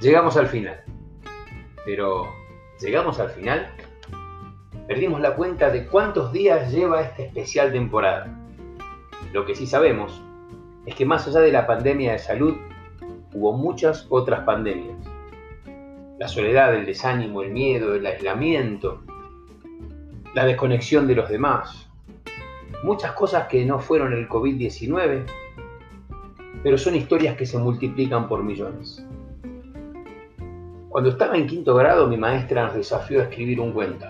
Llegamos al final. Pero, ¿llegamos al final? Perdimos la cuenta de cuántos días lleva esta especial temporada. Lo que sí sabemos es que más allá de la pandemia de salud, hubo muchas otras pandemias. La soledad, el desánimo, el miedo, el aislamiento, la desconexión de los demás. Muchas cosas que no fueron el COVID-19, pero son historias que se multiplican por millones. Cuando estaba en quinto grado, mi maestra nos desafió a escribir un cuento.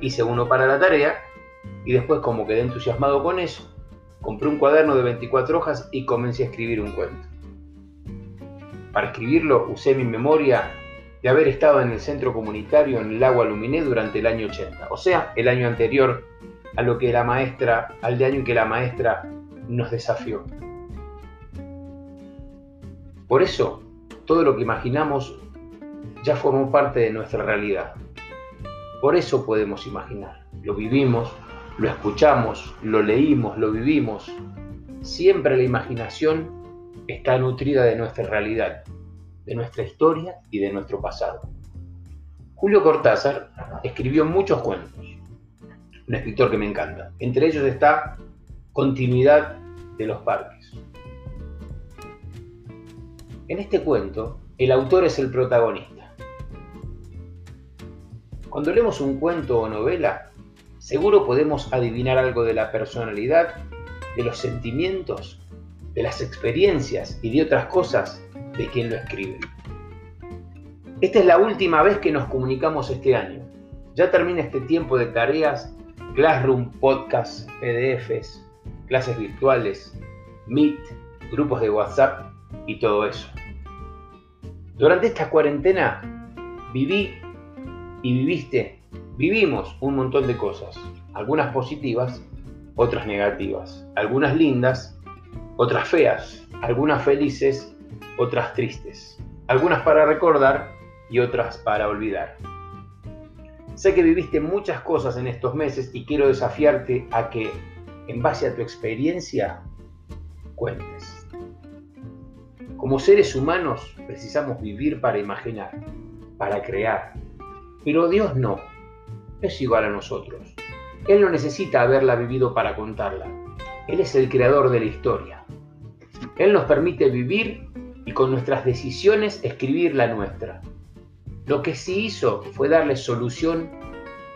Hice uno para la tarea y después, como quedé entusiasmado con eso, compré un cuaderno de 24 hojas y comencé a escribir un cuento. Para escribirlo usé mi memoria de haber estado en el centro comunitario en el agua Luminé durante el año 80, o sea, el año anterior a lo que la maestra, al de año en que la maestra nos desafió. Por eso, todo lo que imaginamos ya formó parte de nuestra realidad. Por eso podemos imaginar. Lo vivimos, lo escuchamos, lo leímos, lo vivimos. Siempre la imaginación está nutrida de nuestra realidad, de nuestra historia y de nuestro pasado. Julio Cortázar escribió muchos cuentos, un escritor que me encanta. Entre ellos está Continuidad de los Parques. En este cuento, el autor es el protagonista cuando leemos un cuento o novela, seguro podemos adivinar algo de la personalidad, de los sentimientos, de las experiencias y de otras cosas de quien lo escribe. Esta es la última vez que nos comunicamos este año. Ya termina este tiempo de tareas, Classroom, podcasts, PDFs, clases virtuales, Meet, grupos de WhatsApp y todo eso. Durante esta cuarentena viví y viviste, vivimos un montón de cosas, algunas positivas, otras negativas, algunas lindas, otras feas, algunas felices, otras tristes, algunas para recordar y otras para olvidar. Sé que viviste muchas cosas en estos meses y quiero desafiarte a que, en base a tu experiencia, cuentes. Como seres humanos precisamos vivir para imaginar, para crear, pero Dios no. Es igual a nosotros. Él no necesita haberla vivido para contarla. Él es el creador de la historia. Él nos permite vivir y con nuestras decisiones escribir la nuestra. Lo que sí hizo fue darle solución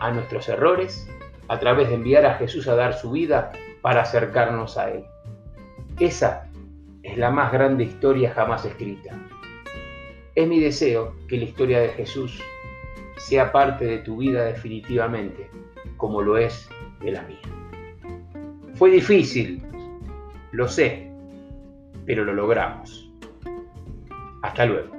a nuestros errores a través de enviar a Jesús a dar su vida para acercarnos a Él. Esa es la más grande historia jamás escrita. Es mi deseo que la historia de Jesús sea parte de tu vida definitivamente, como lo es de la mía. Fue difícil, lo sé, pero lo logramos. Hasta luego.